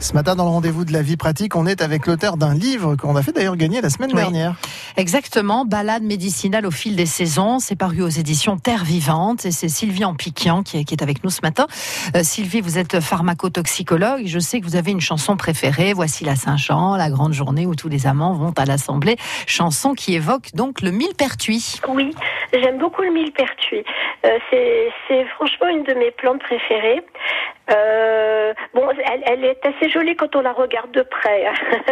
Ce matin, dans le rendez-vous de la vie pratique, on est avec l'auteur d'un livre qu'on a fait d'ailleurs gagner la semaine Oui. dernière. Exactement, balade médicinale au fil des saisons. C'est paru aux éditions Terre Vivante et c'est Sylvie Ampiquian qui est, qui est avec nous ce matin. Euh, Sylvie, vous êtes pharmacotoxicologue. Je sais que vous avez une chanson préférée. Voici la Saint-Jean, la grande journée où tous les amants vont à l'Assemblée. Chanson qui évoque donc le millepertuis. Oui, j'aime beaucoup le millepertuis. Euh, c'est, c'est franchement une de mes plantes préférées. Euh, bon, elle, est assez jolie quand on la regarde de près,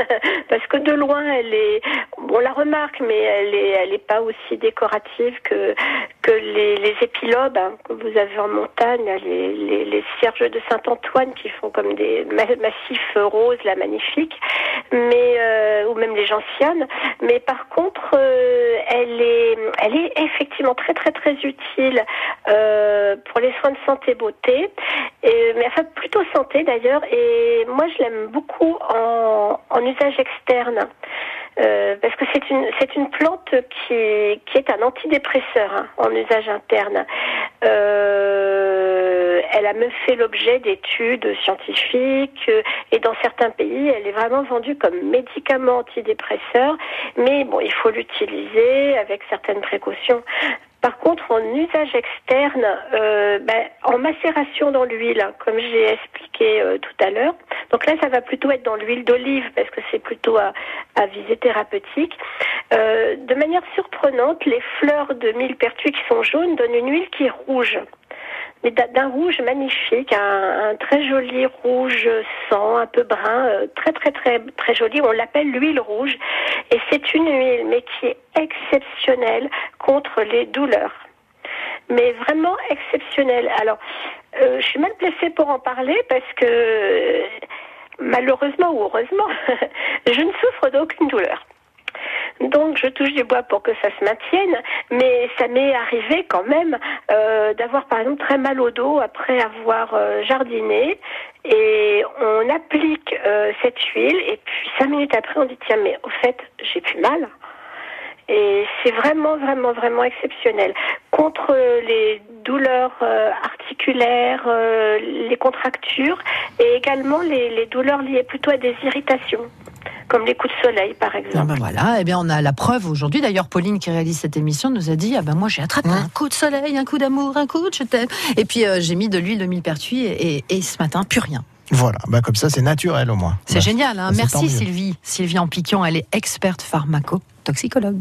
parce que de loin, elle est, on la remarque, mais elle est, elle est pas aussi décorative que que les, les épilobes hein, que vous avez en montagne, les, les, les cierges de Saint-Antoine qui font comme des ma- massifs roses, là, magnifiques, mais euh, ou même les gentianes. Mais par contre, euh, elle est effectivement très très très utile euh, pour les soins de santé beauté, et, mais enfin plutôt santé d'ailleurs. Et moi, je l'aime beaucoup en, usage externe. Euh, parce que c'est une c'est une plante qui qui est un antidépresseur hein, en usage interne. Euh, elle a même fait l'objet d'études scientifiques euh, et dans certains pays, elle est vraiment vendue comme médicament antidépresseur. Mais bon, il faut l'utiliser avec certaines précautions. Par contre, en usage externe, euh, ben, en macération dans l'huile, hein, comme j'ai expliqué euh, tout à l'heure. Donc là, ça va plutôt être dans l'huile d'olive parce que c'est plutôt à, visée thérapeutique. De manière surprenante, les fleurs de millepertuis qui sont jaunes donnent une huile qui est rouge. Mais d'un rouge magnifique, un, très joli rouge sang, un peu brun, euh, très très très très joli. On l'appelle l'huile rouge, et c'est une huile, mais qui est exceptionnelle contre les douleurs. Mais vraiment exceptionnelle. Alors, euh, je suis mal placée pour en parler parce que malheureusement ou heureusement, je ne souffre d'aucune douleur. Donc je touche du bois pour que ça se maintienne, mais ça m'est arrivé quand même euh, d'avoir par exemple très mal au dos après avoir euh, jardiné et on applique euh, cette huile et puis cinq minutes après on dit tiens mais au fait j'ai plus mal. Et c'est vraiment, vraiment, vraiment exceptionnel. Contre les douleurs euh, articulaires, euh, les contractures et également les, les douleurs liées plutôt à des irritations, comme les coups de soleil par Ah exemple. ben voilà, eh bien on a la preuve aujourd'hui. D'ailleurs, Pauline qui réalise cette émission nous a dit ah ben moi j'ai attrapé un coup de soleil, un coup d'amour, un coup de je t'aime. Et puis euh, j'ai mis de l'huile de millepertuis et, et, et ce matin plus rien. Voilà, bah comme ça c'est naturel au moins. C'est Bah, génial. Hein tant Merci. Sylvie. Sylvie Ampiquian, elle est experte pharmaco-toxicologue.